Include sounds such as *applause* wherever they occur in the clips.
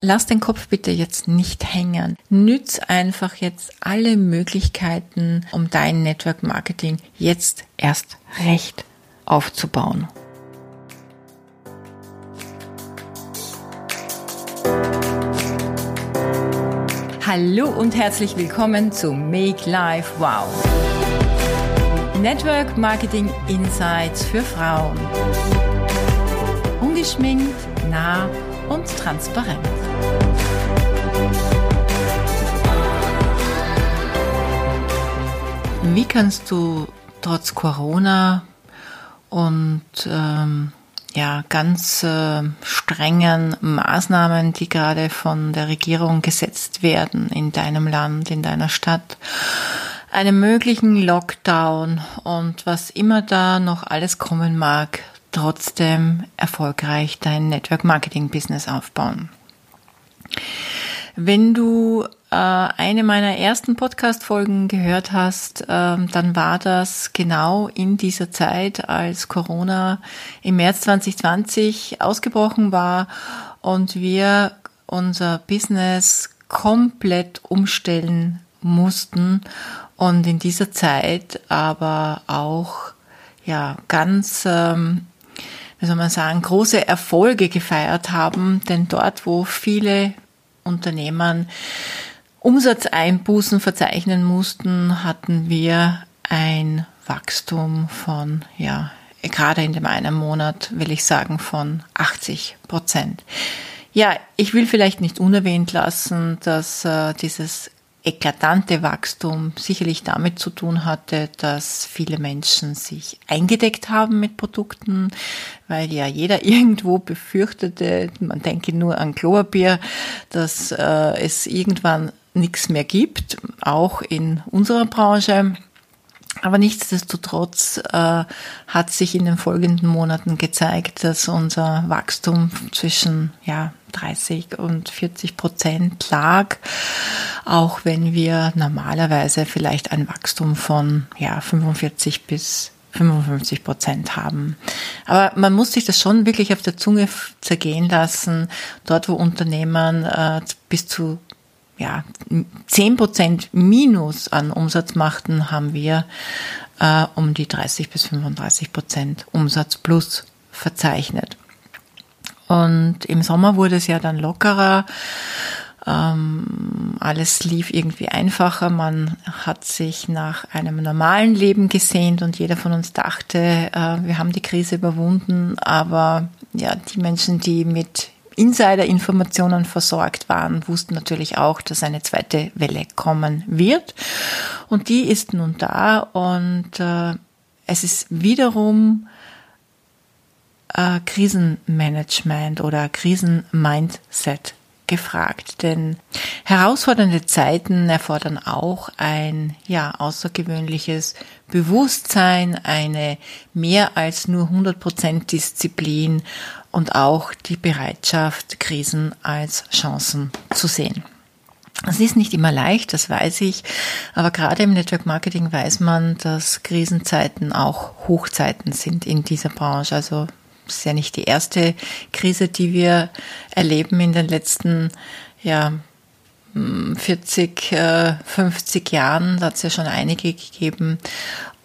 Lass den Kopf bitte jetzt nicht hängen. Nütz einfach jetzt alle Möglichkeiten, um dein Network Marketing jetzt erst recht aufzubauen. Hallo und herzlich willkommen zu Make Life Wow. Network Marketing Insights für Frauen. Ungeschminkt, nah und transparent. Wie kannst du trotz Corona und ähm, ja ganz äh, strengen Maßnahmen, die gerade von der Regierung gesetzt werden in deinem Land, in deiner Stadt, einem möglichen Lockdown und was immer da noch alles kommen mag, trotzdem erfolgreich dein Network Marketing Business aufbauen. Wenn du äh, eine meiner ersten Podcast-Folgen gehört hast, ähm, dann war das genau in dieser Zeit, als Corona im März 2020 ausgebrochen war und wir unser Business komplett umstellen mussten und in dieser Zeit aber auch ja ganz ähm, wie soll man sagen, große Erfolge gefeiert haben, denn dort, wo viele Unternehmen Umsatzeinbußen verzeichnen mussten, hatten wir ein Wachstum von, ja, gerade in dem einen Monat will ich sagen von 80 Prozent. Ja, ich will vielleicht nicht unerwähnt lassen, dass äh, dieses eklatante Wachstum sicherlich damit zu tun hatte, dass viele Menschen sich eingedeckt haben mit Produkten, weil ja jeder *laughs* irgendwo befürchtete, man denke nur an Klopapier, dass äh, es irgendwann nichts mehr gibt, auch in unserer Branche. Aber nichtsdestotrotz äh, hat sich in den folgenden Monaten gezeigt, dass unser Wachstum zwischen ja, 30 und 40 Prozent lag, auch wenn wir normalerweise vielleicht ein Wachstum von ja, 45 bis 55 Prozent haben. Aber man muss sich das schon wirklich auf der Zunge zergehen lassen. Dort, wo Unternehmen äh, bis zu ja, 10 Prozent Minus an Umsatz machten, haben wir äh, um die 30 bis 35 Prozent Umsatz plus verzeichnet. Und im Sommer wurde es ja dann lockerer. Ähm, alles lief irgendwie einfacher. Man hat sich nach einem normalen Leben gesehnt und jeder von uns dachte, äh, wir haben die Krise überwunden. Aber ja, die Menschen, die mit Insider-Informationen versorgt waren, wussten natürlich auch, dass eine zweite Welle kommen wird. Und die ist nun da und äh, es ist wiederum äh, Krisenmanagement oder Krisenmindset gefragt, denn herausfordernde Zeiten erfordern auch ein ja außergewöhnliches Bewusstsein, eine mehr als nur 100% Disziplin und auch die Bereitschaft, Krisen als Chancen zu sehen. Es ist nicht immer leicht, das weiß ich, aber gerade im Network Marketing weiß man, dass Krisenzeiten auch Hochzeiten sind in dieser Branche. Also es ist ja nicht die erste Krise, die wir erleben in den letzten ja, 40, 50 Jahren. Da hat es ja schon einige gegeben.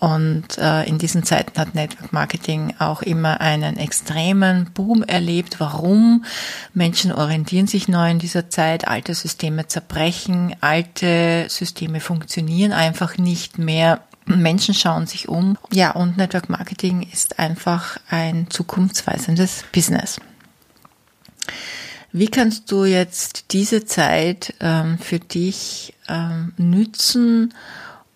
Und äh, in diesen Zeiten hat Network Marketing auch immer einen extremen Boom erlebt. Warum? Menschen orientieren sich neu in dieser Zeit, alte Systeme zerbrechen, alte Systeme funktionieren einfach nicht mehr. Menschen schauen sich um. Ja, und Network Marketing ist einfach ein zukunftsweisendes Business. Wie kannst du jetzt diese Zeit ähm, für dich ähm, nützen?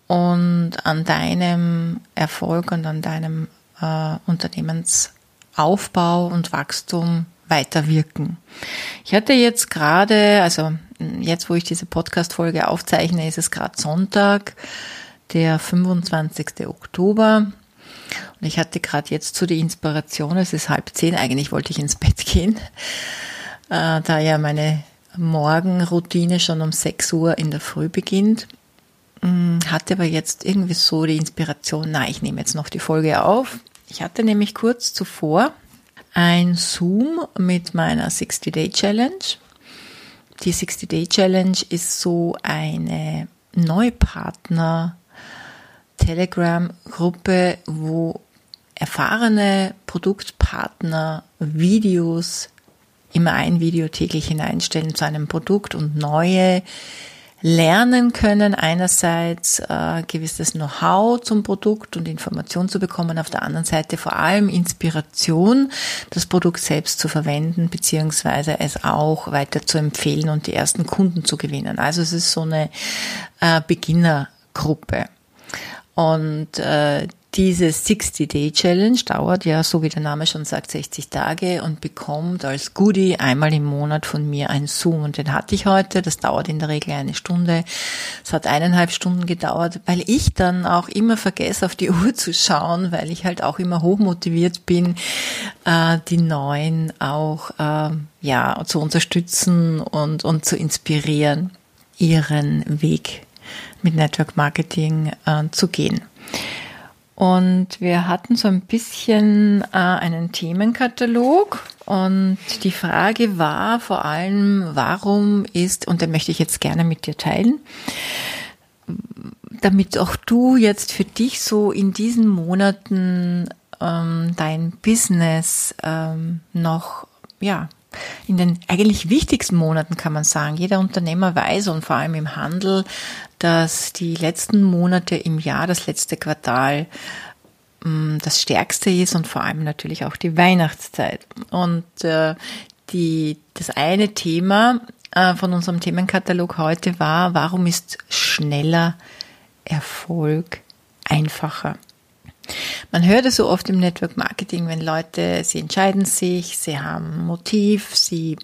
Und an deinem Erfolg und an deinem äh, Unternehmensaufbau und Wachstum weiterwirken. Ich hatte jetzt gerade, also jetzt, wo ich diese Podcast-Folge aufzeichne, ist es gerade Sonntag, der 25. Oktober. Und ich hatte gerade jetzt zu die Inspiration, es ist halb zehn, eigentlich wollte ich ins Bett gehen, äh, da ja meine Morgenroutine schon um 6 Uhr in der Früh beginnt. Mm, hatte aber jetzt irgendwie so die Inspiration, na, ich nehme jetzt noch die Folge auf. Ich hatte nämlich kurz zuvor ein Zoom mit meiner 60-Day-Challenge. die 60-Day-Challenge ist so eine Neupartner Telegram-Gruppe, wo erfahrene Produktpartner Videos, immer ein Video täglich hineinstellen zu einem Produkt und neue lernen können, einerseits äh, gewisses Know-how zum Produkt und Information zu bekommen, auf der anderen Seite vor allem Inspiration, das Produkt selbst zu verwenden, beziehungsweise es auch weiter zu empfehlen und die ersten Kunden zu gewinnen. Also es ist so eine äh, Beginnergruppe. Und äh, diese 60-Day-Challenge dauert ja, so wie der Name schon sagt, 60 Tage und bekommt als Goodie einmal im Monat von mir ein Zoom. Und den hatte ich heute. Das dauert in der Regel eine Stunde. Es hat eineinhalb Stunden gedauert, weil ich dann auch immer vergesse, auf die *laughs* Uhr zu schauen, weil ich halt auch immer hochmotiviert bin, äh, die Neuen auch äh, ja zu unterstützen und, und zu inspirieren, ihren Weg mit Network Marketing äh, zu gehen. Und wir hatten so ein bisschen äh, einen Themenkatalog und die Frage war vor allem, warum ist, und den möchte ich jetzt gerne mit dir teilen, damit auch du jetzt für dich so in diesen Monaten ähm, dein Business ähm, noch ja in den eigentlich wichtigsten Monaten kann man sagen. Jeder Unternehmer weiß und vor allem im Handel, dass die letzten Monate im Jahr, das letzte Quartal, mm, das stärkste ist und vor allem natürlich auch die Weihnachtszeit. Und äh, die, das eine Thema äh, von unserem Themenkatalog heute war, warum ist schneller Erfolg einfacher? Man hört es so oft im Network Marketing, wenn Leute, sie entscheiden sich, sie haben Motiv, sie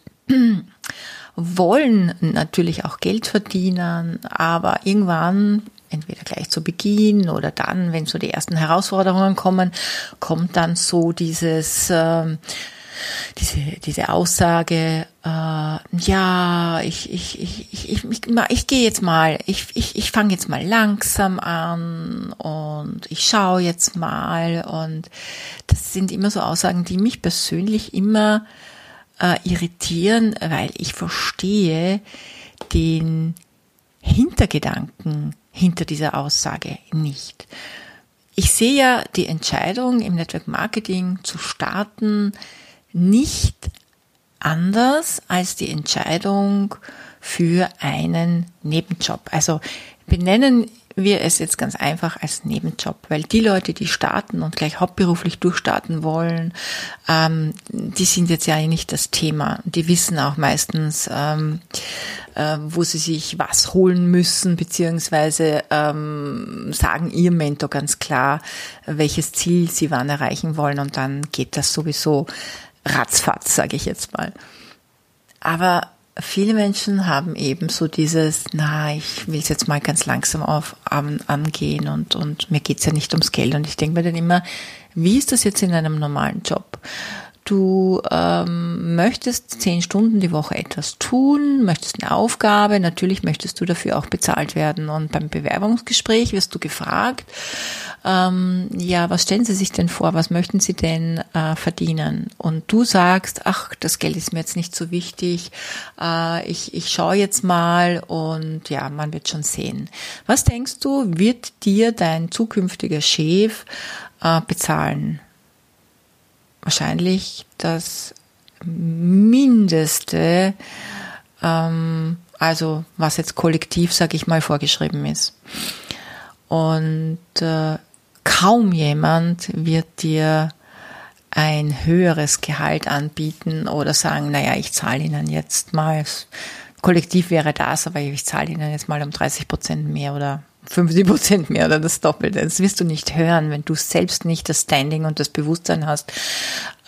wollen natürlich auch Geld verdienen, aber irgendwann entweder gleich zu Beginn oder dann, wenn so die ersten Herausforderungen kommen, kommt dann so dieses äh, diese, diese Aussage, äh, ja, ich, ich, ich, ich, ich, ich, ich gehe jetzt mal, ich, ich, ich fange jetzt mal langsam an und ich schaue jetzt mal. Und das sind immer so Aussagen, die mich persönlich immer äh, irritieren, weil ich verstehe den Hintergedanken hinter dieser Aussage nicht. Ich sehe ja die Entscheidung im Network Marketing zu starten, nicht anders als die Entscheidung für einen Nebenjob. Also benennen wir es jetzt ganz einfach als Nebenjob, weil die Leute, die starten und gleich hauptberuflich durchstarten wollen, ähm, die sind jetzt ja nicht das Thema. Die wissen auch meistens, ähm, äh, wo sie sich was holen müssen, beziehungsweise ähm, sagen ihr Mentor ganz klar, welches Ziel sie wann erreichen wollen und dann geht das sowieso ratzfatz, sage ich jetzt mal. Aber viele Menschen haben eben so dieses, na, ich will es jetzt mal ganz langsam auf an, angehen und, und mir geht's ja nicht ums Geld. Und ich denke mir dann immer, wie ist das jetzt in einem normalen Job? Du ähm, möchtest zehn Stunden die Woche etwas tun, möchtest eine Aufgabe, natürlich möchtest du dafür auch bezahlt werden. Und beim Bewerbungsgespräch wirst du gefragt, ähm, ja, was stellen Sie sich denn vor, was möchten Sie denn äh, verdienen? Und du sagst, ach, das Geld ist mir jetzt nicht so wichtig, äh, ich, ich schaue jetzt mal und ja, man wird schon sehen. Was denkst du, wird dir dein zukünftiger Chef äh, bezahlen? Wahrscheinlich das Mindeste, ähm, also was jetzt kollektiv, sag ich mal, vorgeschrieben ist. Und äh, kaum jemand wird dir ein höheres Gehalt anbieten oder sagen, naja, ich zahle Ihnen jetzt mal, kollektiv wäre das, aber ich zahle Ihnen jetzt mal um 30 Prozent mehr oder 50 Prozent mehr oder das Doppelte. Das wirst du nicht hören, wenn du selbst nicht das Standing und das Bewusstsein hast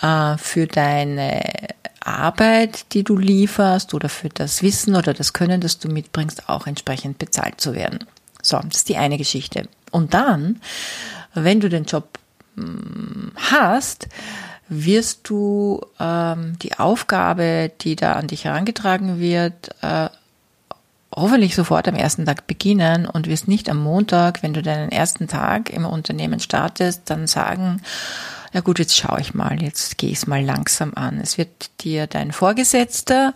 äh, für deine Arbeit, die du lieferst oder für das Wissen oder das Können, das du mitbringst, auch entsprechend bezahlt zu werden. So, das ist die eine Geschichte. Und dann wenn du den Job hm, hast, wirst du ähm, die Aufgabe, die da an dich herangetragen wird, äh, hoffentlich sofort am ersten Tag beginnen und wirst nicht am Montag, wenn du deinen ersten Tag im Unternehmen startest, dann sagen, na gut, jetzt schaue ich mal, jetzt gehe ich es mal langsam an. Es wird dir dein Vorgesetzter,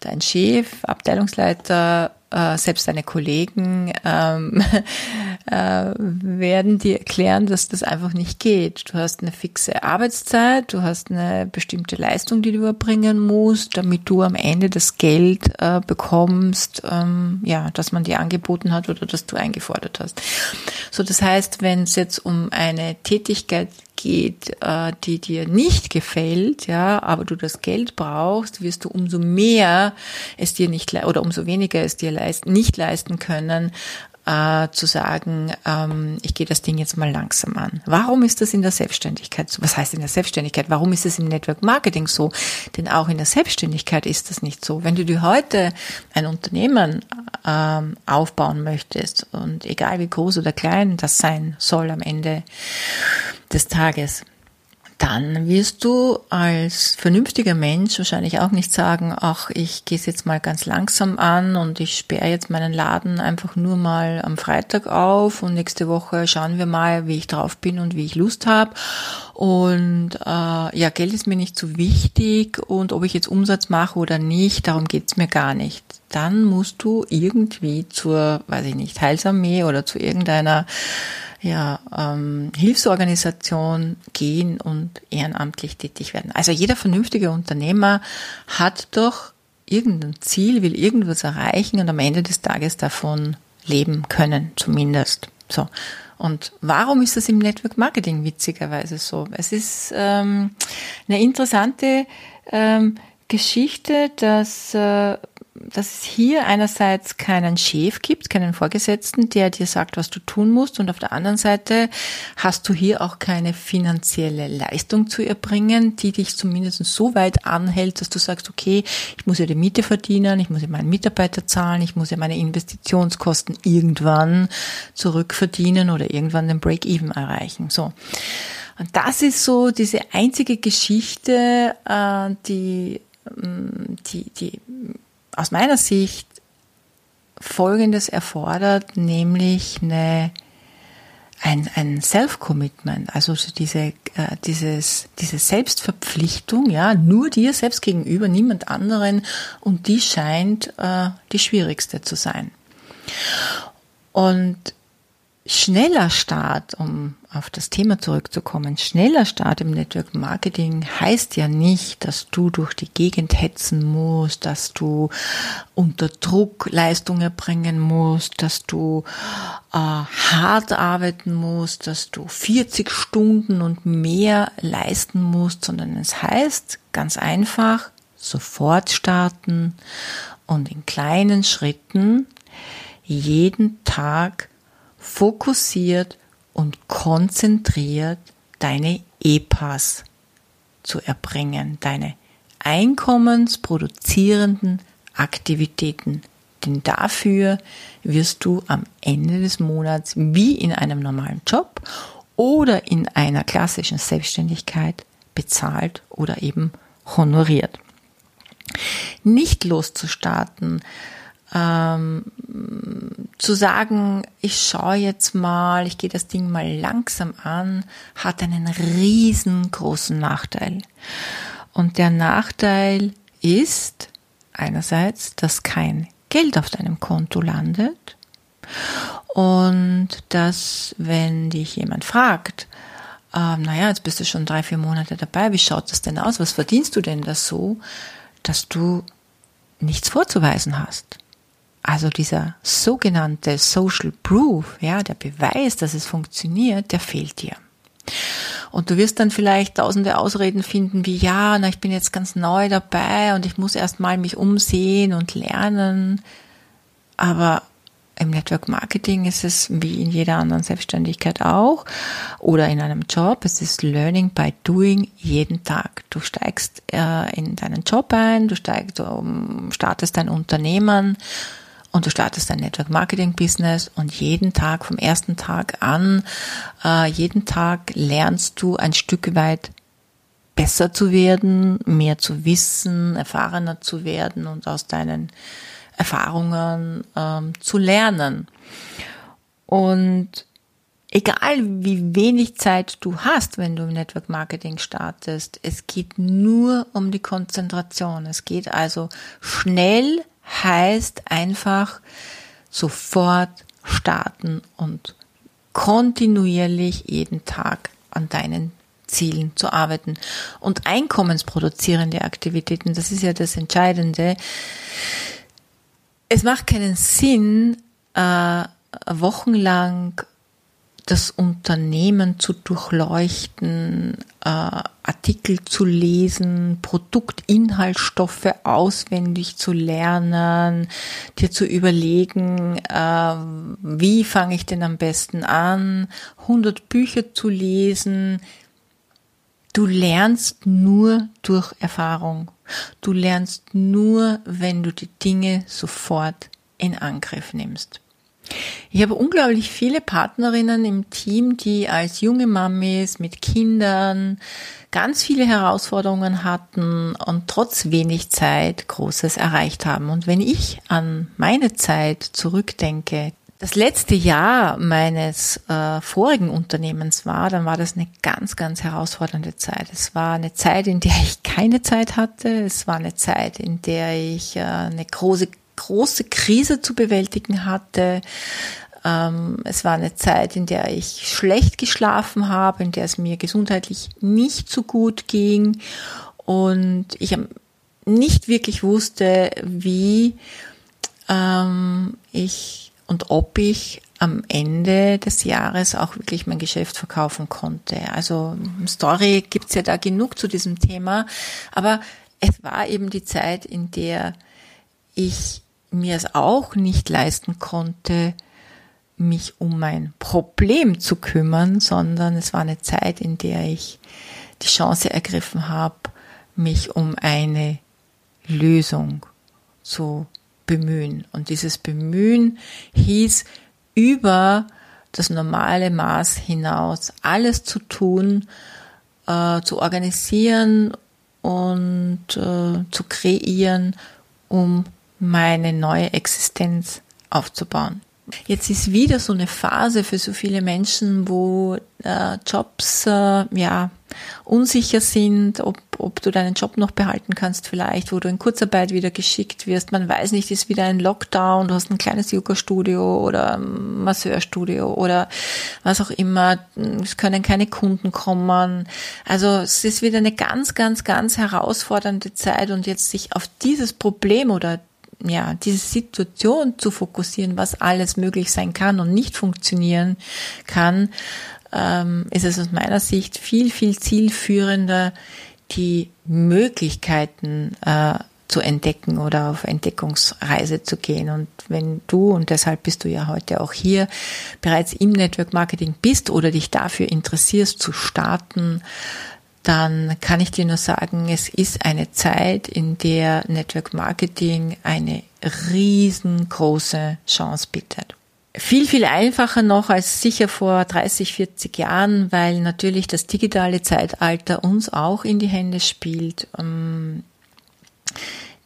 dein Chef, Abteilungsleiter, äh, selbst deine Kollegen ähm, *laughs* äh, werden dir erklären, dass das einfach nicht geht. Du hast eine fixe Arbeitszeit, du hast eine bestimmte Leistung, die du erbringen musst, damit du am Ende das Geld äh, bekommst, ähm, ja, das man dir angeboten hat oder das du eingefordert hast. So, das heißt, wenn es jetzt um eine Tätigkeit geht, äh, die dir nicht gefällt, ja, aber du das Geld brauchst, wirst du umso mehr es dir nicht oder umso weniger es dir leist, nicht leisten können, äh, zu sagen, ähm, ich gehe das Ding jetzt mal langsam an. Warum ist das in der Selbstständigkeit so? Was heißt in der Selbstständigkeit? Warum ist es im Network Marketing so? Denn auch in der Selbstständigkeit ist das nicht so. Wenn du dir heute ein Unternehmen ähm, aufbauen möchtest und egal wie groß oder klein das sein soll am Ende des Tages, dann wirst du als vernünftiger Mensch wahrscheinlich auch nicht sagen, ach, ich gehe es jetzt mal ganz langsam an und ich sperre jetzt meinen Laden einfach nur mal am Freitag auf und nächste Woche schauen wir mal, wie ich drauf bin und wie ich Lust habe. Und äh, ja, Geld ist mir nicht so wichtig und ob ich jetzt Umsatz mache oder nicht, darum geht's mir gar nicht. Dann musst du irgendwie zur, weiß ich nicht, Heilsarmee oder zu irgendeiner ja, ähm, Hilfsorganisation gehen und ehrenamtlich tätig werden. Also jeder vernünftige Unternehmer hat doch irgendein Ziel, will irgendwas erreichen und am Ende des Tages davon leben können, zumindest. So. Und warum ist das im Network Marketing witzigerweise so? Es ist ähm, eine interessante ähm, Geschichte, dass äh, dass es hier einerseits keinen Chef gibt, keinen Vorgesetzten, der dir sagt, was du tun musst, und auf der anderen Seite hast du hier auch keine finanzielle Leistung zu erbringen, die dich zumindest so weit anhält, dass du sagst, okay, ich muss ja die Miete verdienen, ich muss ja meinen Mitarbeiter zahlen, ich muss ja meine Investitionskosten irgendwann zurückverdienen oder irgendwann den Break-Even erreichen. So. Und das ist so diese einzige Geschichte, äh, die, mm, die, die aus meiner Sicht Folgendes erfordert, nämlich eine, ein, ein Self-Commitment, also diese, äh, dieses, diese Selbstverpflichtung, ja, nur dir selbst gegenüber, niemand anderen, und die scheint äh, die schwierigste zu sein. Und schneller Start, um auf das Thema zurückzukommen, schneller Start im Network Marketing heißt ja nicht, dass du durch die Gegend hetzen musst, dass du unter Druck Leistungen erbringen musst, dass du äh, hart arbeiten musst, dass du 40 Stunden und mehr leisten musst, sondern es heißt ganz einfach, sofort starten und in kleinen Schritten jeden Tag fokussiert und konzentriert deine EPAs zu erbringen, deine einkommensproduzierenden Aktivitäten. Denn dafür wirst du am Ende des Monats wie in einem normalen Job oder in einer klassischen Selbstständigkeit bezahlt oder eben honoriert. Nicht loszustarten, ähm, zu sagen, ich schaue jetzt mal, ich gehe das Ding mal langsam an, hat einen riesengroßen Nachteil. Und der Nachteil ist einerseits, dass kein Geld auf deinem Konto landet und dass, wenn dich jemand fragt, ähm, naja, jetzt bist du schon drei, vier Monate dabei, wie schaut das denn aus? Was verdienst du denn da so, dass du nichts vorzuweisen hast? Also dieser sogenannte Social Proof, ja, der Beweis, dass es funktioniert, der fehlt dir. Und du wirst dann vielleicht tausende Ausreden finden, wie ja, na, ich bin jetzt ganz neu dabei und ich muss erst mal mich umsehen und lernen. Aber im Network Marketing ist es wie in jeder anderen Selbstständigkeit auch oder in einem Job. Es ist Learning by Doing jeden Tag. Du steigst äh, in deinen Job ein, du steigst, um, startest dein Unternehmen und du startest dein Network Marketing Business und jeden Tag, vom ersten Tag an, äh, jeden Tag lernst du ein Stück weit besser zu werden, mehr zu wissen, erfahrener zu werden und aus deinen Erfahrungen ähm, zu lernen. Und egal wie wenig Zeit du hast, wenn du im Network Marketing startest, es geht nur um die Konzentration. Es geht also schnell heißt einfach sofort starten und kontinuierlich jeden Tag an deinen Zielen zu arbeiten. Und einkommensproduzierende Aktivitäten, das ist ja das Entscheidende. Es macht keinen Sinn, äh, wochenlang das Unternehmen zu durchleuchten, äh, Artikel zu lesen, Produktinhaltsstoffe auswendig zu lernen, dir zu überlegen, äh, wie fange ich denn am besten an, 100 Bücher zu lesen. Du lernst nur durch Erfahrung. Du lernst nur, wenn du die Dinge sofort in Angriff nimmst. Ich habe unglaublich viele Partnerinnen im Team, die als junge Mamis mit Kindern ganz viele Herausforderungen hatten und trotz wenig Zeit Großes erreicht haben. Und wenn ich an meine Zeit zurückdenke, das letzte Jahr meines äh, vorigen Unternehmens war, dann war das eine ganz, ganz herausfordernde Zeit. Es war eine Zeit, in der ich keine Zeit hatte. Es war eine Zeit, in der ich äh, eine große große Krise zu bewältigen hatte. Ähm, es war eine Zeit, in der ich schlecht geschlafen habe, in der es mir gesundheitlich nicht so gut ging und ich nicht wirklich wusste, wie ähm, ich und ob ich am Ende des Jahres auch wirklich mein Geschäft verkaufen konnte. Also Story gibt's ja da genug zu diesem Thema, aber es war eben die Zeit, in der ich mir es auch nicht leisten konnte, mich um mein Problem zu kümmern, sondern es war eine Zeit, in der ich die Chance ergriffen habe, mich um eine Lösung zu bemühen. Und dieses Bemühen hieß, über das normale Maß hinaus alles zu tun, äh, zu organisieren und äh, zu kreieren, um meine neue Existenz aufzubauen. Jetzt ist wieder so eine Phase für so viele Menschen, wo äh, Jobs äh, ja unsicher sind, ob, ob du deinen Job noch behalten kannst vielleicht, wo du in Kurzarbeit wieder geschickt wirst. Man weiß nicht, ist wieder ein Lockdown, du hast ein kleines Yoga-Studio oder Masseurstudio oder was auch immer. Es können keine Kunden kommen. Also es ist wieder eine ganz, ganz, ganz herausfordernde Zeit und jetzt sich auf dieses Problem oder ja, diese Situation zu fokussieren, was alles möglich sein kann und nicht funktionieren kann, ähm, ist es aus meiner Sicht viel, viel zielführender, die Möglichkeiten äh, zu entdecken oder auf Entdeckungsreise zu gehen. Und wenn du, und deshalb bist du ja heute auch hier, bereits im Network Marketing bist oder dich dafür interessierst zu starten, dann kann ich dir nur sagen, es ist eine Zeit, in der Network Marketing eine riesengroße Chance bietet. Viel, viel einfacher noch als sicher vor 30, 40 Jahren, weil natürlich das digitale Zeitalter uns auch in die Hände spielt. Ähm,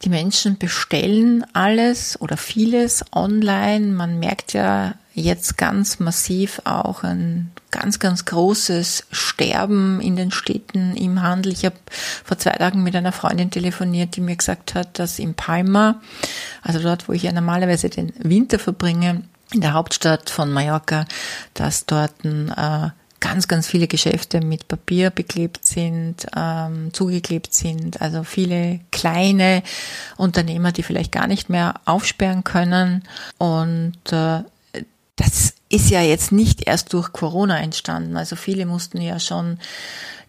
die Menschen bestellen alles oder vieles online. Man merkt ja jetzt ganz massiv auch ein ganz, ganz großes Sterben in den Städten im Handel. Ich habe vor zwei Tagen mit einer Freundin telefoniert, die mir gesagt hat, dass in Palma, also dort, wo ich ja normalerweise den Winter verbringe, in der Hauptstadt von Mallorca, dass dort ein äh, ganz, ganz viele Geschäfte mit Papier beklebt sind, ähm, zugeklebt sind. Also viele kleine Unternehmer, die vielleicht gar nicht mehr aufsperren können. Und äh, das ist ja jetzt nicht erst durch Corona entstanden. Also viele mussten ja schon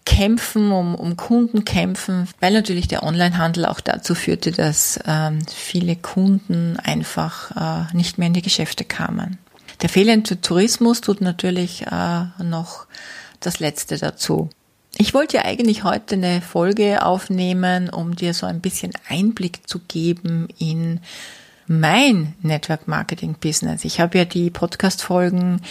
kämpfen, um, um Kunden kämpfen, weil natürlich der Onlinehandel auch dazu führte, dass ähm, viele Kunden einfach äh, nicht mehr in die Geschäfte kamen. Der fehlende Tourismus tut natürlich äh, noch das Letzte dazu. Ich wollte ja eigentlich heute eine Folge aufnehmen, um dir so ein bisschen Einblick zu geben in mein Network Marketing Business. Ich habe ja die Podcast-Folgen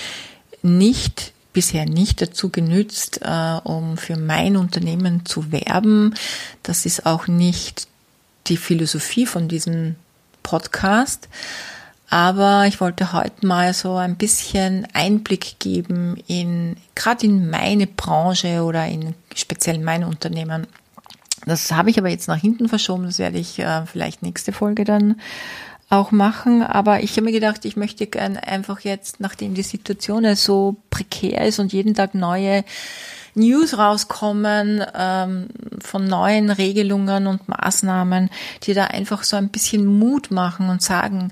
nicht bisher nicht dazu genützt, äh, um für mein Unternehmen zu werben. Das ist auch nicht die Philosophie von diesem Podcast. Aber ich wollte heute mal so ein bisschen Einblick geben in, gerade in meine Branche oder in speziell mein Unternehmen. Das habe ich aber jetzt nach hinten verschoben. Das werde ich äh, vielleicht nächste Folge dann auch machen. Aber ich habe mir gedacht, ich möchte gern einfach jetzt, nachdem die Situation so prekär ist und jeden Tag neue News rauskommen ähm, von neuen Regelungen und Maßnahmen, die da einfach so ein bisschen Mut machen und sagen,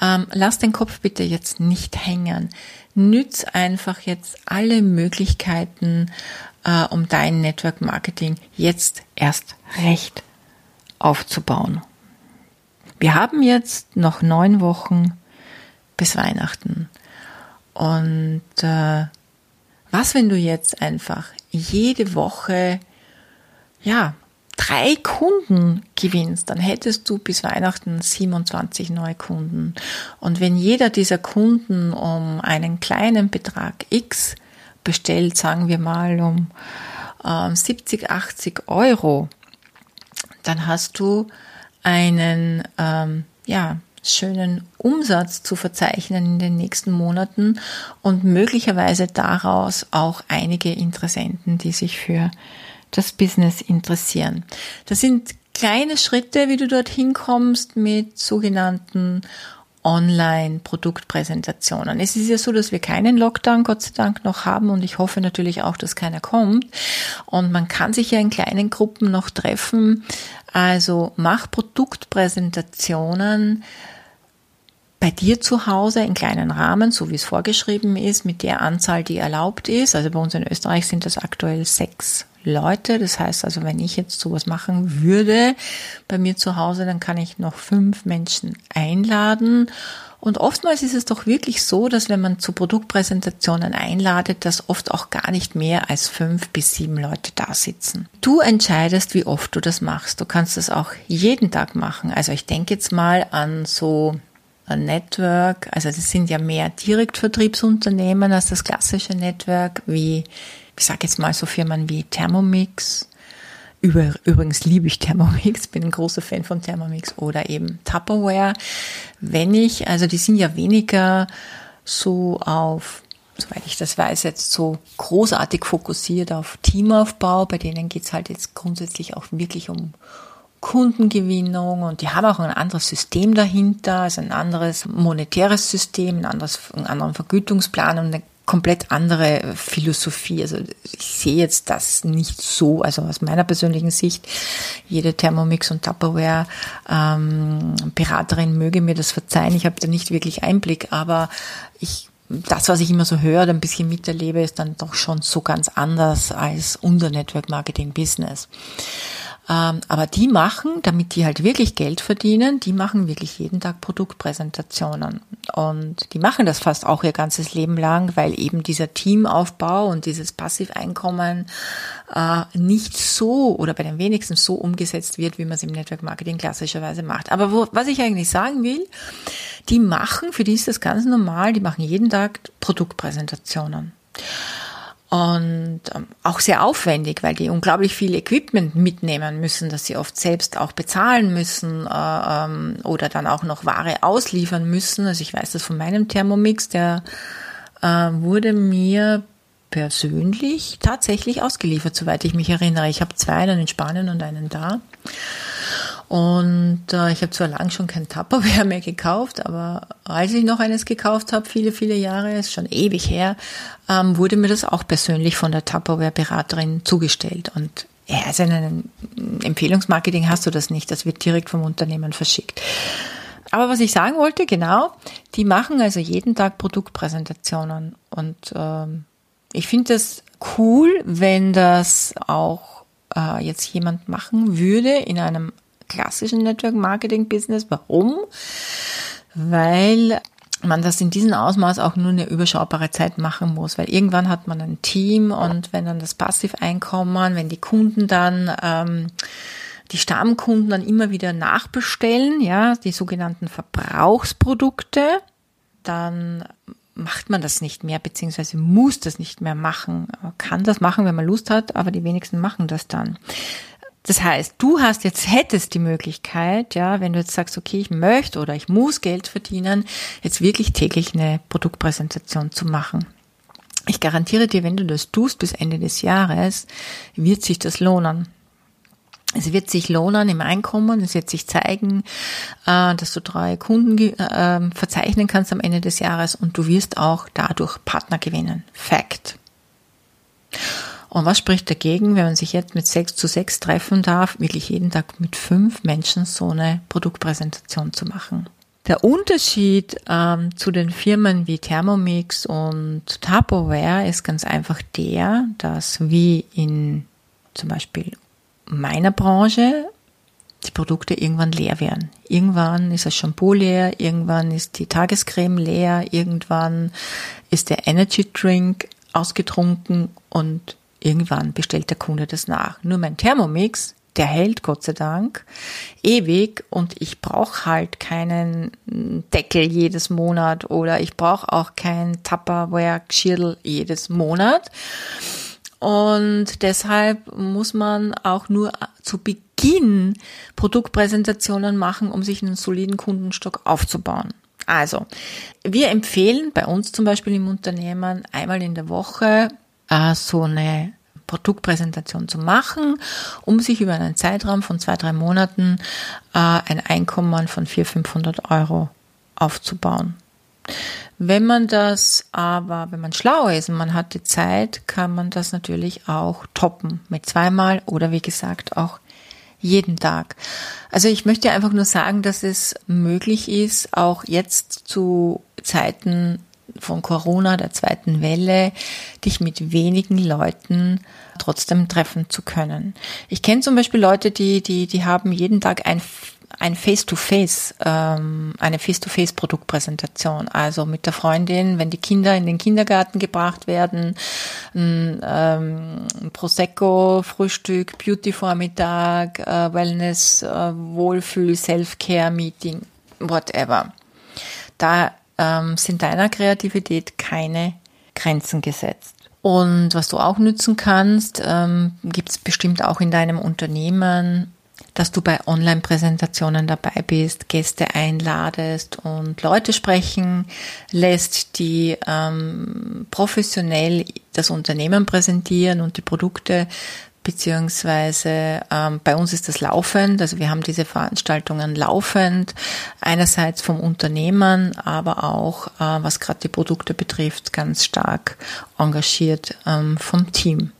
ähm, lass den Kopf bitte jetzt nicht hängen. Nütz einfach jetzt alle Möglichkeiten, äh, um dein Network Marketing jetzt erst recht aufzubauen. Wir haben jetzt noch neun Wochen bis Weihnachten. Und äh, was, wenn du jetzt einfach jede Woche, ja, drei Kunden gewinnst, dann hättest du bis Weihnachten 27 neue Kunden. Und wenn jeder dieser Kunden um einen kleinen Betrag X bestellt, sagen wir mal um äh, 70, 80 Euro, dann hast du einen ähm, ja, schönen Umsatz zu verzeichnen in den nächsten Monaten und möglicherweise daraus auch einige Interessenten, die sich für das Business interessieren. Das sind kleine Schritte, wie du dorthin kommst mit sogenannten Online-Produktpräsentationen. Es ist ja so, dass wir keinen Lockdown, Gott sei Dank, noch haben und ich hoffe natürlich auch, dass keiner kommt. Und man kann sich ja in kleinen Gruppen noch treffen. Also mach Produktpräsentationen bei dir zu Hause in kleinen Rahmen, so wie es vorgeschrieben ist, mit der Anzahl, die erlaubt ist. Also bei uns in Österreich sind das aktuell sechs Leute. Das heißt also, wenn ich jetzt sowas machen würde bei mir zu Hause, dann kann ich noch fünf Menschen einladen. Und oftmals ist es doch wirklich so, dass wenn man zu Produktpräsentationen einladet, dass oft auch gar nicht mehr als fünf bis sieben Leute da sitzen. Du entscheidest, wie oft du das machst. Du kannst das auch jeden Tag machen. Also ich denke jetzt mal an so ein Network, also das sind ja mehr Direktvertriebsunternehmen als das klassische Network, wie ich sage jetzt mal so Firmen wie Thermomix. Über, übrigens liebe ich Thermomix, *laughs* bin ein großer Fan von Thermomix oder eben Tupperware. Wenn ich, also die sind ja weniger so auf, soweit ich das weiß, jetzt so großartig fokussiert auf Teamaufbau. Bei denen geht's halt jetzt grundsätzlich auch wirklich um Kundengewinnung und die haben auch ein anderes System dahinter, also ein anderes monetäres System, ein anderes, einen anderen Vergütungsplan und eine komplett andere Philosophie. Also ich sehe jetzt das nicht so, also aus meiner persönlichen Sicht, jede Thermomix und Tupperware ähm, Beraterin möge mir das verzeihen. Ich habe da nicht wirklich Einblick, aber ich das, was ich immer so höre, ein bisschen miterlebe, ist dann doch schon so ganz anders als unser Network Marketing Business. Ähm, aber die machen, damit die halt wirklich Geld verdienen, die machen wirklich jeden Tag Produktpräsentationen. Und die machen das fast auch ihr ganzes Leben lang, weil eben dieser Teamaufbau und dieses Passiveinkommen äh, nicht so oder bei den wenigsten so umgesetzt wird, wie man es im Network Marketing klassischerweise macht. Aber wo, was ich eigentlich sagen will, die machen, für die ist das ganz normal, die machen jeden Tag Produktpräsentationen und ähm, auch sehr aufwendig, weil die unglaublich viel Equipment mitnehmen müssen, dass sie oft selbst auch bezahlen müssen äh, ähm, oder dann auch noch Ware ausliefern müssen. Also ich weiß das von meinem Thermomix, der äh, wurde mir persönlich tatsächlich ausgeliefert, soweit ich mich erinnere. Ich habe zwei, einen in Spanien und einen da. Und äh, ich habe zwar lang schon kein Tupperware mehr gekauft, aber als ich noch eines gekauft habe, viele, viele Jahre, ist schon ewig her, ähm, wurde mir das auch persönlich von der Tupperware-Beraterin zugestellt. Und ja, also in einem Empfehlungsmarketing hast du das nicht, das wird direkt vom Unternehmen verschickt. Aber was ich sagen wollte, genau, die machen also jeden Tag Produktpräsentationen. Und ähm, ich finde das cool, wenn das auch äh, jetzt jemand machen würde in einem klassischen Network Marketing Business. Warum? Weil man das in diesem Ausmaß auch nur eine überschaubare Zeit machen muss, weil irgendwann hat man ein Team und wenn dann das Passiveinkommen, wenn die Kunden dann ähm, die Stammkunden dann immer wieder nachbestellen, ja, die sogenannten Verbrauchsprodukte, dann macht man das nicht mehr, beziehungsweise muss das nicht mehr machen. Man kann das machen, wenn man Lust hat, aber die wenigsten machen das dann. Das heißt, du hast jetzt, hättest die Möglichkeit, ja, wenn du jetzt sagst, okay, ich möchte oder ich muss Geld verdienen, jetzt wirklich täglich eine Produktpräsentation zu machen. Ich garantiere dir, wenn du das tust bis Ende des Jahres, wird sich das lohnen. Es wird sich lohnen im Einkommen, es wird sich zeigen, äh, dass du drei Kunden äh, verzeichnen kannst am Ende des Jahres und du wirst auch dadurch Partner gewinnen. Fact. Und was spricht dagegen, wenn man sich jetzt mit sechs zu sechs treffen darf, wirklich jeden Tag mit fünf Menschen so eine Produktpräsentation zu machen? Der Unterschied ähm, zu den Firmen wie Thermomix und Tupperware ist ganz einfach der, dass wie in zum Beispiel meiner Branche die Produkte irgendwann leer werden. Irgendwann ist das Shampoo leer, irgendwann ist die Tagescreme leer, irgendwann ist der Energy Drink ausgetrunken und Irgendwann bestellt der Kunde das nach. Nur mein Thermomix, der hält Gott sei Dank ewig und ich brauche halt keinen Deckel jedes Monat oder ich brauche auch kein Tupperware-Geschirr jedes Monat. Und deshalb muss man auch nur zu Beginn Produktpräsentationen machen, um sich einen soliden Kundenstock aufzubauen. Also, wir empfehlen bei uns zum Beispiel im Unternehmen einmal in der Woche äh, so eine Produktpräsentation zu machen, um sich über einen Zeitraum von zwei, drei Monaten äh, ein Einkommen von 400, 500 Euro aufzubauen. Wenn man das aber, wenn man schlau ist und man hat die Zeit, kann man das natürlich auch toppen mit zweimal oder wie gesagt auch jeden Tag. Also ich möchte einfach nur sagen, dass es möglich ist, auch jetzt zu Zeiten von Corona, der zweiten Welle, dich mit wenigen Leuten trotzdem treffen zu können. Ich kenne zum Beispiel Leute, die, die, die haben jeden Tag ein ein Face-to-Face, ähm, eine Face-to-Face-Produktpräsentation. Also mit der Freundin, wenn die Kinder in den Kindergarten gebracht werden, ein, ähm, Prosecco, Frühstück, Beauty-Vormittag, äh, Wellness, äh, Wohlfühl, Self-Care-Meeting, whatever. Da ähm, sind deiner Kreativität keine Grenzen gesetzt. Und was du auch nützen kannst, ähm, gibt es bestimmt auch in deinem Unternehmen, dass du bei Online-Präsentationen dabei bist, Gäste einladest und Leute sprechen lässt, die ähm, professionell das Unternehmen präsentieren und die Produkte beziehungsweise ähm, bei uns ist das laufend, also wir haben diese Veranstaltungen laufend, einerseits vom Unternehmen, aber auch, äh, was gerade die Produkte betrifft, ganz stark engagiert ähm, vom Team.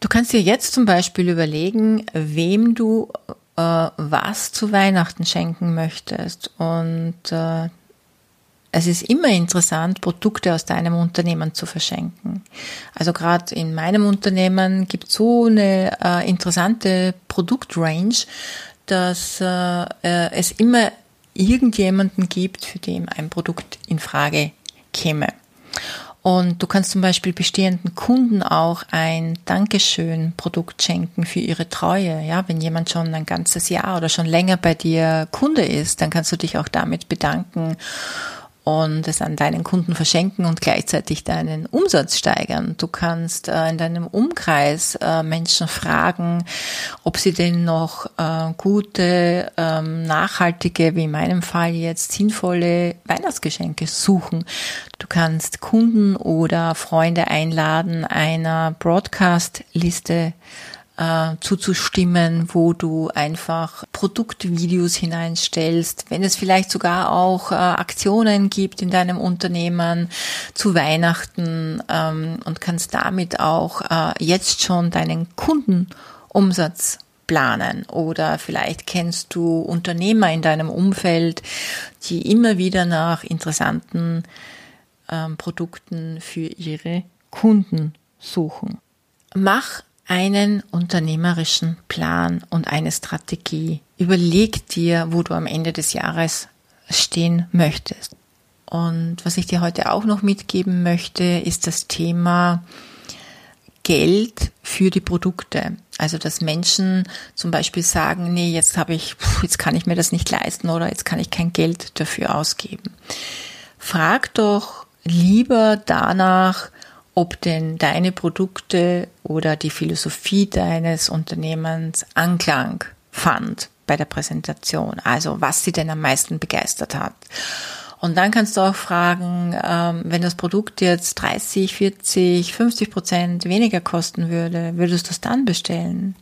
Du kannst dir jetzt zum Beispiel überlegen, wem du äh, was zu Weihnachten schenken möchtest und äh, es ist immer interessant, Produkte aus deinem Unternehmen zu verschenken. Also gerade in meinem Unternehmen gibt so eine äh, interessante Produktrange, dass äh, äh, es immer irgendjemanden gibt, für den ein Produkt in Frage käme. Und du kannst zum Beispiel bestehenden Kunden auch ein Dankeschön-Produkt schenken für ihre Treue. Ja, wenn jemand schon ein ganzes Jahr oder schon länger bei dir Kunde ist, dann kannst du dich auch damit bedanken und es an deinen Kunden verschenken und gleichzeitig deinen Umsatz steigern. Du kannst äh, in deinem Umkreis äh, Menschen fragen, ob sie denn noch äh, gute, ähm, nachhaltige, wie in meinem Fall jetzt sinnvolle Weihnachtsgeschenke suchen. Du kannst Kunden oder Freunde einladen, einer Broadcast-Liste äh, zuzustimmen, wo du einfach Produktvideos hineinstellst, wenn es vielleicht sogar auch äh, Aktionen gibt in deinem Unternehmen zu Weihnachten ähm, und kannst damit auch äh, jetzt schon deinen Kundenumsatz planen oder vielleicht kennst du Unternehmer in deinem Umfeld, die immer wieder nach interessanten ähm, Produkten für ihre Kunden suchen. Mach einen unternehmerischen Plan und eine Strategie. Überleg dir, wo du am Ende des Jahres stehen möchtest. Und was ich dir heute auch noch mitgeben möchte, ist das Thema Geld für die Produkte. Also dass Menschen zum Beispiel sagen, nee, jetzt habe ich, jetzt kann ich mir das nicht leisten oder jetzt kann ich kein Geld dafür ausgeben. Frag doch lieber danach, ob denn deine Produkte oder die Philosophie deines Unternehmens Anklang fand bei der Präsentation, also was sie denn am meisten begeistert hat. Und dann kannst du auch fragen, ähm, wenn das Produkt jetzt 30, 40, 50 Prozent weniger kosten würde, würdest du es dann bestellen?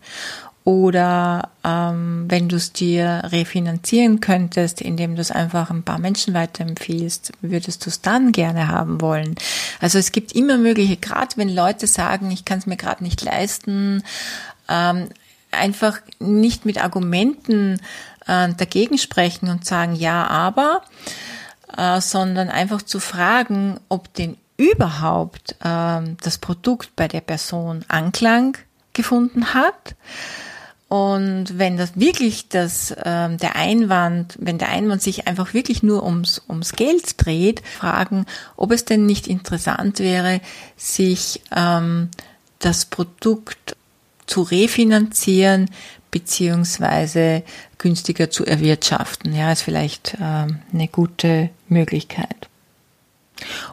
Oder ähm, wenn du es dir refinanzieren könntest, indem du es einfach ein paar Menschen weiterempfiehlst, würdest du es dann gerne haben wollen? Also es gibt immer mögliche, gerade wenn Leute sagen, ich kann es mir gerade nicht leisten, ähm, einfach nicht mit Argumenten äh, dagegen sprechen und sagen, ja, aber, äh, sondern einfach zu fragen, ob denn überhaupt äh, das Produkt bei der Person Anklang gefunden hat und wenn das wirklich das, ähm, der Einwand, wenn der Einwand sich einfach wirklich nur ums, ums Geld dreht, fragen, ob es denn nicht interessant wäre, sich ähm, das Produkt zu refinanzieren beziehungsweise günstiger zu erwirtschaften. Ja, ist vielleicht ähm, eine gute Möglichkeit.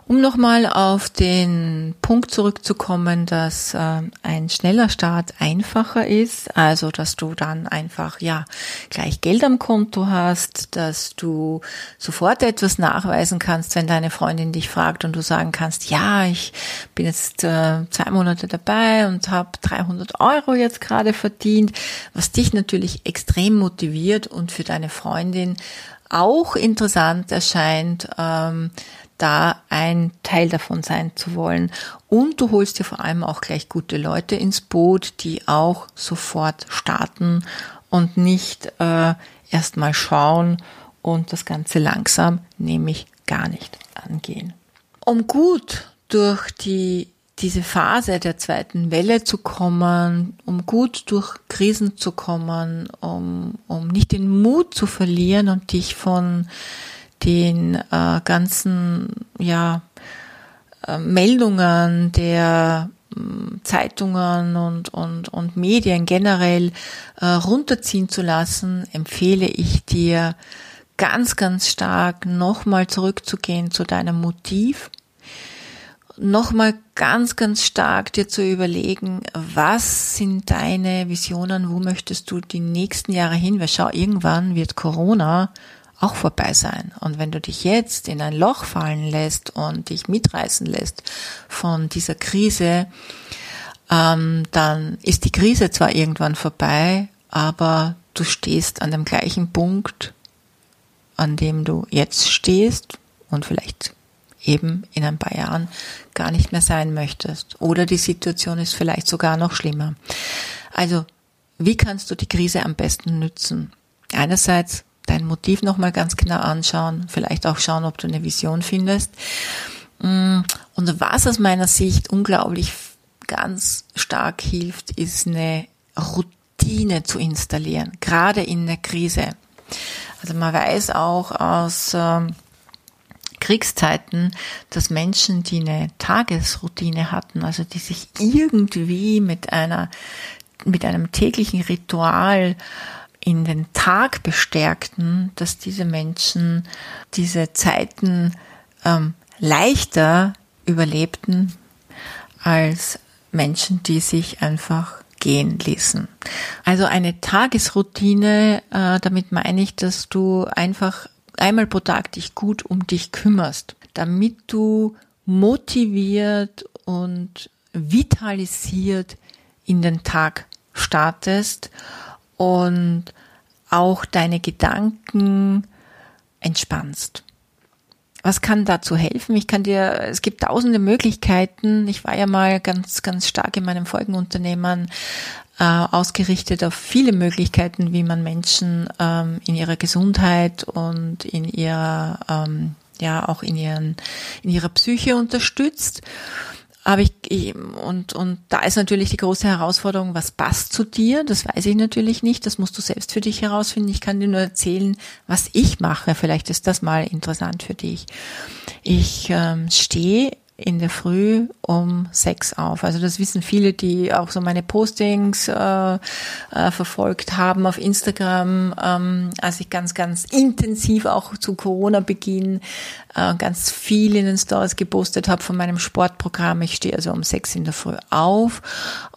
Um nochmal auf den Punkt zurückzukommen, dass äh, ein schneller Start einfacher ist, also dass du dann einfach ja gleich Geld am Konto hast, dass du sofort etwas nachweisen kannst, wenn deine Freundin dich fragt und du sagen kannst, ja, ich bin jetzt äh, zwei Monate dabei und habe 300 Euro jetzt gerade verdient, was dich natürlich extrem motiviert und für deine Freundin auch interessant erscheint. Ähm, da ein Teil davon sein zu wollen. Und du holst dir vor allem auch gleich gute Leute ins Boot, die auch sofort starten und nicht äh, erst mal schauen und das Ganze langsam, nämlich gar nicht angehen. Um gut durch die diese Phase der zweiten Welle zu kommen, um gut durch Krisen zu kommen, um, um nicht den Mut zu verlieren und dich von den äh, ganzen ja, äh, Meldungen der äh, Zeitungen und, und, und Medien generell äh, runterziehen zu lassen, empfehle ich dir ganz, ganz stark nochmal zurückzugehen zu deinem Motiv, nochmal ganz, ganz stark dir zu überlegen, was sind deine Visionen, wo möchtest du die nächsten Jahre hin, weil schau, irgendwann wird Corona auch vorbei sein. Und wenn du dich jetzt in ein Loch fallen lässt und dich mitreißen lässt von dieser Krise, ähm, dann ist die Krise zwar irgendwann vorbei, aber du stehst an dem gleichen Punkt, an dem du jetzt stehst und vielleicht eben in ein paar Jahren gar nicht mehr sein möchtest. Oder die Situation ist vielleicht sogar noch schlimmer. Also, wie kannst du die Krise am besten nützen? Einerseits dein Motiv nochmal ganz genau anschauen, vielleicht auch schauen, ob du eine Vision findest. Mm, und was aus meiner Sicht unglaublich ganz stark hilft, ist eine Routine zu installieren, gerade in der Krise. Also man weiß auch aus ähm, Kriegszeiten, dass Menschen, die eine Tagesroutine hatten, also die sich irgendwie mit einer, mit einem täglichen Ritual in den Tag bestärkten, dass diese Menschen diese Zeiten ähm, leichter überlebten als Menschen, die sich einfach gehen ließen. Also eine Tagesroutine, äh, damit meine ich, dass du einfach einmal pro Tag dich gut um dich kümmerst, damit du motiviert und vitalisiert in den Tag startest und auch deine Gedanken entspannst. Was kann dazu helfen? Ich kann dir, es gibt tausende Möglichkeiten. Ich war ja mal ganz, ganz stark in meinem Folgenunternehmen äh, ausgerichtet auf viele Möglichkeiten, wie man Menschen ähm, in ihrer Gesundheit und in ihrer, ähm, ja, auch in ihren, in ihrer Psyche unterstützt. Aber ich, ich, und, und da ist natürlich die große Herausforderung, was passt zu dir? Das weiß ich natürlich nicht. Das musst du selbst für dich herausfinden. Ich kann dir nur erzählen, was ich mache. Vielleicht ist das mal interessant für dich. Ich ähm, stehe in der Früh um sechs auf. Also das wissen viele, die auch so meine Postings äh, äh, verfolgt haben auf Instagram, ähm, als ich ganz, ganz intensiv auch zu Corona-Beginn äh, ganz viel in den Stories gepostet habe von meinem Sportprogramm. Ich stehe also um sechs in der Früh auf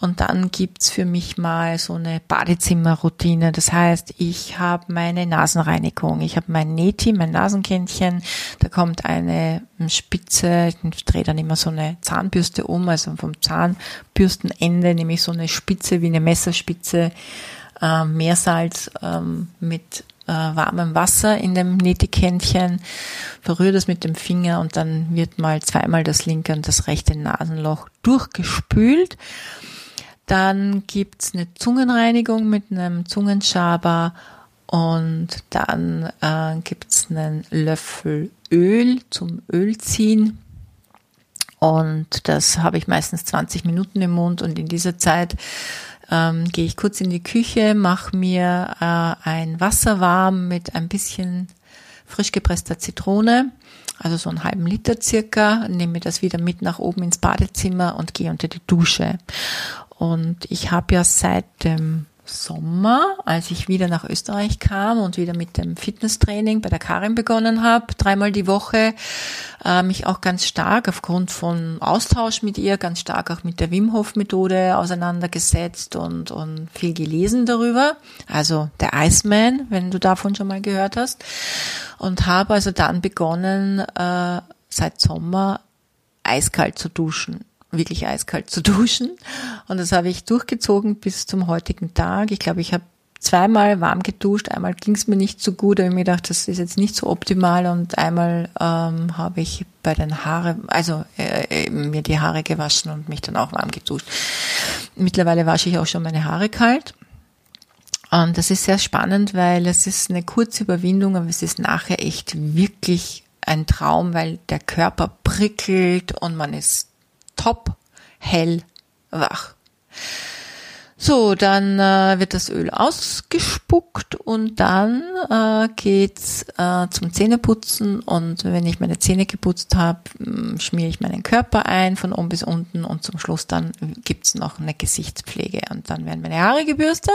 und dann gibt's für mich mal so eine Badezimmerroutine. Das heißt, ich habe meine Nasenreinigung, ich habe mein Neti, mein Nasenkännchen, da kommt eine Spitze, ich drehe dann immer so eine Zahnbürste um, also vom Zahnbürstenende nehme ich so eine Spitze wie eine Messerspitze, äh, Meersalz ähm, mit äh, warmem Wasser in dem Netikännchen, verrühre das mit dem Finger und dann wird mal zweimal das linke und das rechte Nasenloch durchgespült. Dann gibt's eine Zungenreinigung mit einem Zungenschaber und dann äh, gibt's einen Löffel Öl zum Ölziehen. Und das habe ich meistens 20 Minuten im Mund und in dieser Zeit ähm, gehe ich kurz in die Küche, mache mir äh, ein Wasser warm mit ein bisschen frisch gepresster Zitrone, also so einen halben Liter circa, nehme das wieder mit nach oben ins Badezimmer und gehe unter die Dusche. Und ich habe ja seit dem Sommer, als ich wieder nach Österreich kam und wieder mit dem Fitnesstraining bei der Karin begonnen habe, dreimal die Woche, äh, mich auch ganz stark aufgrund von Austausch mit ihr, ganz stark auch mit der Wim Hof Methode auseinandergesetzt und, und viel gelesen darüber. Also der Iceman, wenn du davon schon mal gehört hast. Und habe also dann begonnen, äh, seit Sommer eiskalt zu duschen wirklich eiskalt zu *laughs* duschen. Und das habe ich durchgezogen bis zum heutigen Tag. Ich glaube, ich habe zweimal warm geduscht, einmal ging es mir nicht so gut, habe ich mir gedacht, das ist jetzt nicht so optimal und einmal ähm, habe ich bei den Haare, also äh, mir die Haare gewaschen und mich dann auch warm geduscht. Mittlerweile wasche ich auch schon meine Haare kalt. Und das ist sehr spannend, weil es ist eine kurze Überwindung, aber es ist nachher echt wirklich ein Traum, weil der Körper prickelt und man ist top hell wach. So, dann äh, wird das Öl ausgespuckt und dann äh, geht's äh, zum Zähneputzen und wenn ich meine Zähne geputzt habe, mm, schmiere ich meinen Körper ein von oben bis unten und zum Schluss dann gibt's noch eine Gesichtspflege und dann werden meine Haare gebürstet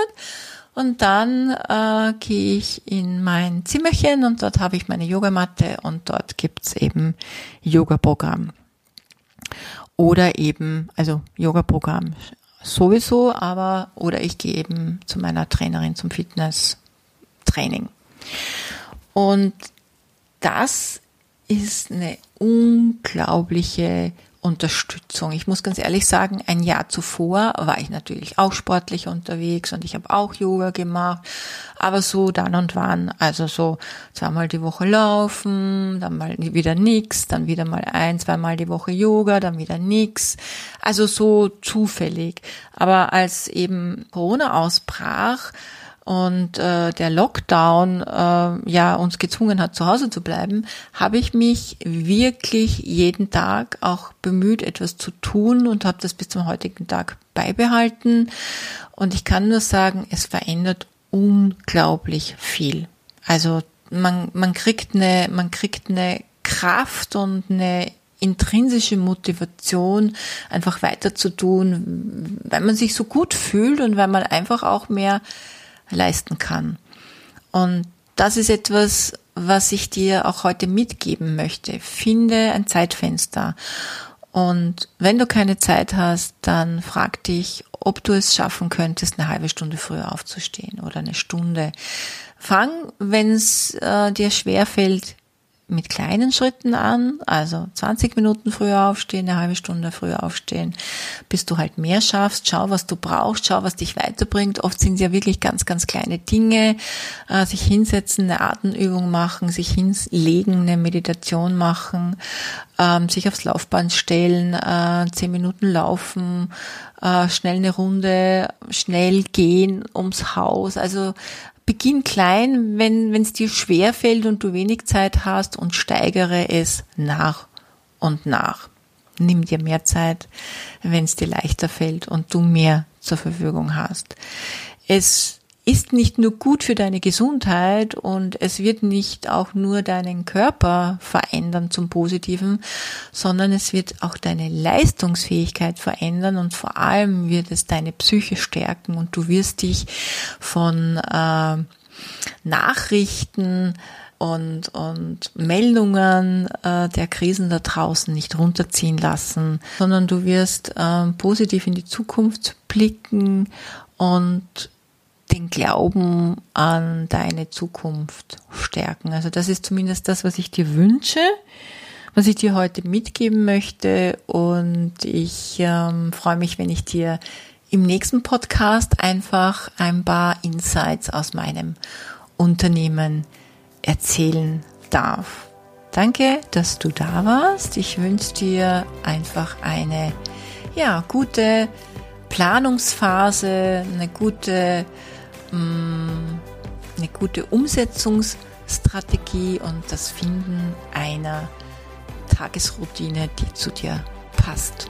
und dann äh, gehe ich in mein Zimmerchen und dort habe ich meine Yogamatte und dort gibt's eben Yoga-Programm oder eben, also Yoga-Programm sowieso, aber oder ich gehe eben zu meiner Trainerin zum Fitness-Training. Und das ist eine unglaubliche Unterstützung. Ich muss ganz ehrlich sagen, ein Jahr zuvor war ich natürlich auch sportlich unterwegs und ich habe auch Yoga gemacht, aber so dann und wann, also so zweimal die Woche laufen, dann mal wieder nix, dann wieder mal ein, zweimal die Woche Yoga, dann wieder nix. Also so zufällig. Aber als eben Corona ausbrach, und äh, der Lockdown äh, ja uns gezwungen hat, zu Hause zu bleiben, habe ich mich wirklich jeden Tag auch bemüht, etwas zu tun und habe das bis zum heutigen Tag beibehalten. Und ich kann nur sagen, es verändert unglaublich viel. Also man, man kriegt eine, man kriegt eine Kraft und eine intrinsische Motivation, einfach weiter zu tun, weil man sich so gut fühlt und weil man einfach auch mehr leisten kann. Und das ist etwas, was ich dir auch heute mitgeben möchte. Finde ein Zeitfenster. Und wenn du keine Zeit hast, dann frag dich, ob du es schaffen könntest, eine halbe Stunde früher aufzustehen oder eine Stunde. Fang, wenn es äh, dir schwerfällt, mit kleinen Schritten an, also 20 Minuten früher aufstehen, eine halbe Stunde früher aufstehen, bis du halt mehr schaffst. Schau, was du brauchst, schau, was dich weiterbringt. Oft sind es ja wirklich ganz, ganz kleine Dinge. Äh, sich hinsetzen, eine Atemübung machen, sich hinlegen, eine Meditation machen, ähm, sich aufs Laufband stellen, äh, 10 Minuten laufen, äh, schnell eine Runde, schnell gehen ums Haus. Also Beginn klein, wenn es dir schwer fällt und du wenig Zeit hast und steigere es nach und nach. Nimm dir mehr Zeit, wenn es dir leichter fällt und du mehr zur Verfügung hast. Es ist nicht nur gut für deine Gesundheit und es wird nicht auch nur deinen Körper verändern zum Positiven, sondern es wird auch deine Leistungsfähigkeit verändern und vor allem wird es deine Psyche stärken und du wirst dich von äh, Nachrichten und, und Meldungen äh, der Krisen da draußen nicht runterziehen lassen, sondern du wirst äh, positiv in die Zukunft blicken und den Glauben an deine Zukunft stärken. Also das ist zumindest das, was ich dir wünsche, was ich dir heute mitgeben möchte. Und ich ähm, freue mich, wenn ich dir im nächsten Podcast einfach ein paar Insights aus meinem Unternehmen erzählen darf. Danke, dass du da warst. Ich wünsche dir einfach eine ja, gute Planungsphase, eine gute eine gute Umsetzungsstrategie und das Finden einer Tagesroutine, die zu dir passt.